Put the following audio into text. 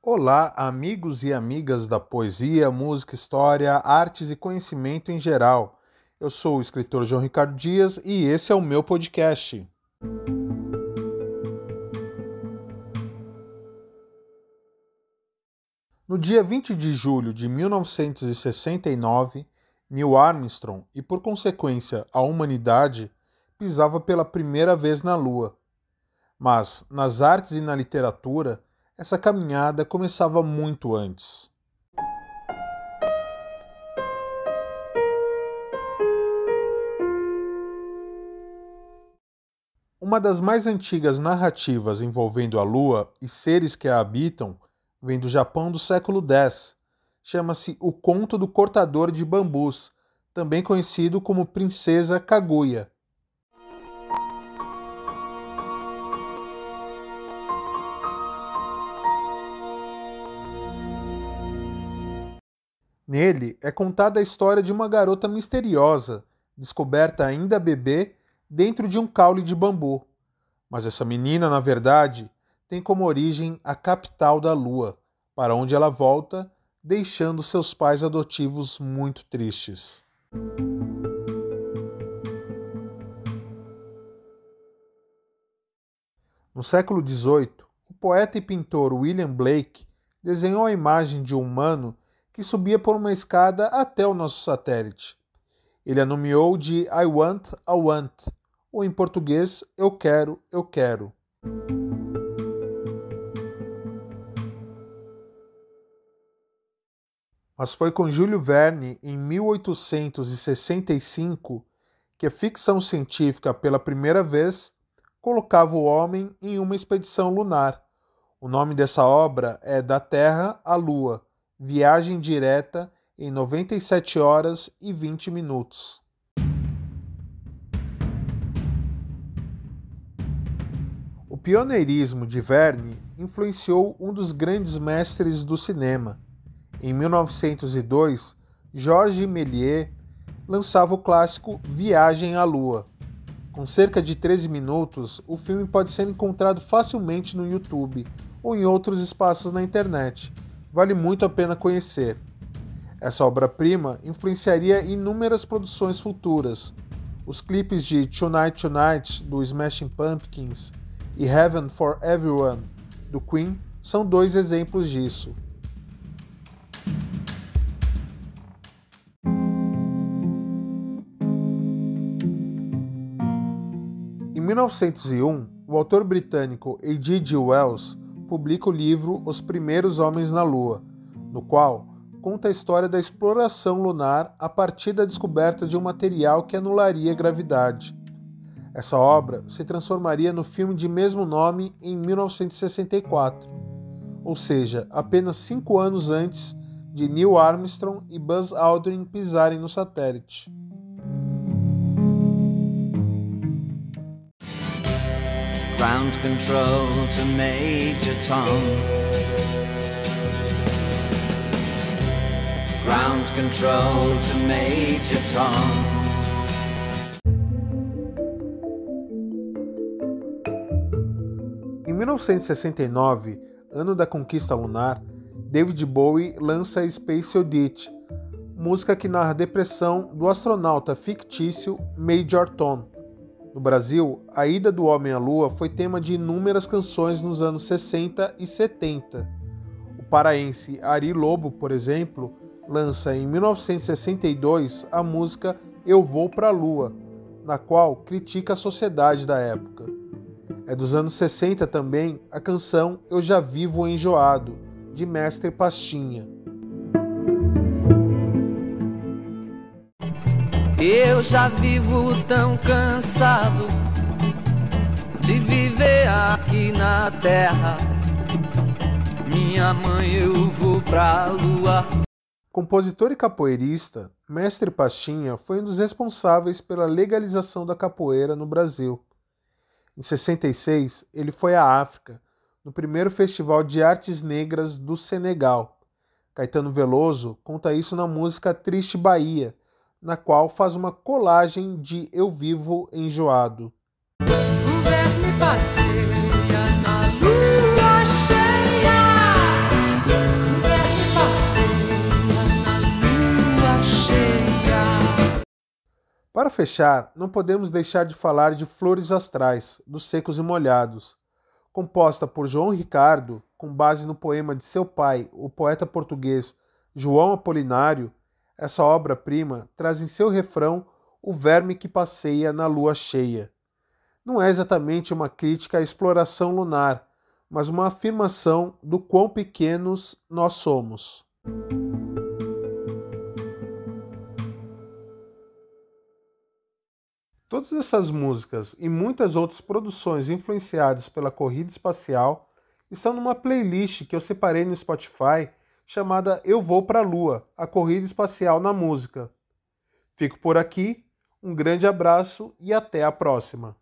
Olá, amigos e amigas da poesia, música, história, artes e conhecimento em geral. Eu sou o escritor João Ricardo Dias e esse é o meu podcast. No dia 20 de julho de 1969, Neil Armstrong e, por consequência, a humanidade pisava pela primeira vez na Lua. Mas, nas artes e na literatura, essa caminhada começava muito antes. Uma das mais antigas narrativas envolvendo a Lua e seres que a habitam vem do Japão do século X. Chama-se O Conto do Cortador de Bambus, também conhecido como Princesa Kaguya. Nele é contada a história de uma garota misteriosa, descoberta ainda bebê dentro de um caule de bambu. Mas essa menina, na verdade, tem como origem a capital da lua, para onde ela volta, deixando seus pais adotivos muito tristes. No século XVIII, o poeta e pintor William Blake desenhou a imagem de um humano que subia por uma escada até o nosso satélite. Ele a nomeou de I Want, I Want, ou em português, Eu Quero, Eu Quero. Mas foi com Júlio Verne, em 1865, que a ficção científica, pela primeira vez, colocava o homem em uma expedição lunar. O nome dessa obra é Da Terra à Lua, Viagem direta em 97 horas e 20 minutos. O pioneirismo de Verne influenciou um dos grandes mestres do cinema. Em 1902, Georges Méliès lançava o clássico Viagem à Lua. Com cerca de 13 minutos, o filme pode ser encontrado facilmente no YouTube ou em outros espaços na internet vale muito a pena conhecer. Essa obra-prima influenciaria inúmeras produções futuras. Os clipes de Tonight Tonight do Smashing Pumpkins e Heaven for Everyone do Queen são dois exemplos disso. Em 1901, o autor britânico A.G.G. Wells publica o livro Os Primeiros Homens na Lua, no qual conta a história da exploração lunar a partir da descoberta de um material que anularia a gravidade. Essa obra se transformaria no filme de mesmo nome em 1964, ou seja, apenas cinco anos antes de Neil Armstrong e Buzz Aldrin pisarem no satélite. Ground control to Major Tom. Ground control to Major Tom. Em 1969, ano da conquista lunar, David Bowie lança Space Oddity, música que narra a depressão do astronauta fictício Major Tom. No Brasil, a ida do homem à lua foi tema de inúmeras canções nos anos 60 e 70. O paraense Ari Lobo, por exemplo, lança em 1962 a música Eu Vou Pra Lua, na qual critica a sociedade da época. É dos anos 60 também a canção Eu Já Vivo Enjoado, de Mestre Pastinha. Eu já vivo tão cansado de viver aqui na terra. Minha mãe, eu vou pra lua. Compositor e capoeirista, Mestre Pastinha foi um dos responsáveis pela legalização da capoeira no Brasil. Em 66, ele foi à África, no primeiro Festival de Artes Negras do Senegal. Caetano Veloso conta isso na música Triste Bahia, na qual faz uma colagem de Eu Vivo Enjoado. Para fechar, não podemos deixar de falar de Flores Astrais, dos Secos e Molhados, composta por João Ricardo, com base no poema de seu pai, o poeta português João Apolinário, essa obra-prima traz em seu refrão o verme que passeia na lua cheia. Não é exatamente uma crítica à exploração lunar, mas uma afirmação do quão pequenos nós somos. Todas essas músicas e muitas outras produções influenciadas pela corrida espacial estão numa playlist que eu separei no Spotify chamada Eu Vou para a Lua A Corrida Espacial na Música. Fico por aqui, um grande abraço e até a próxima!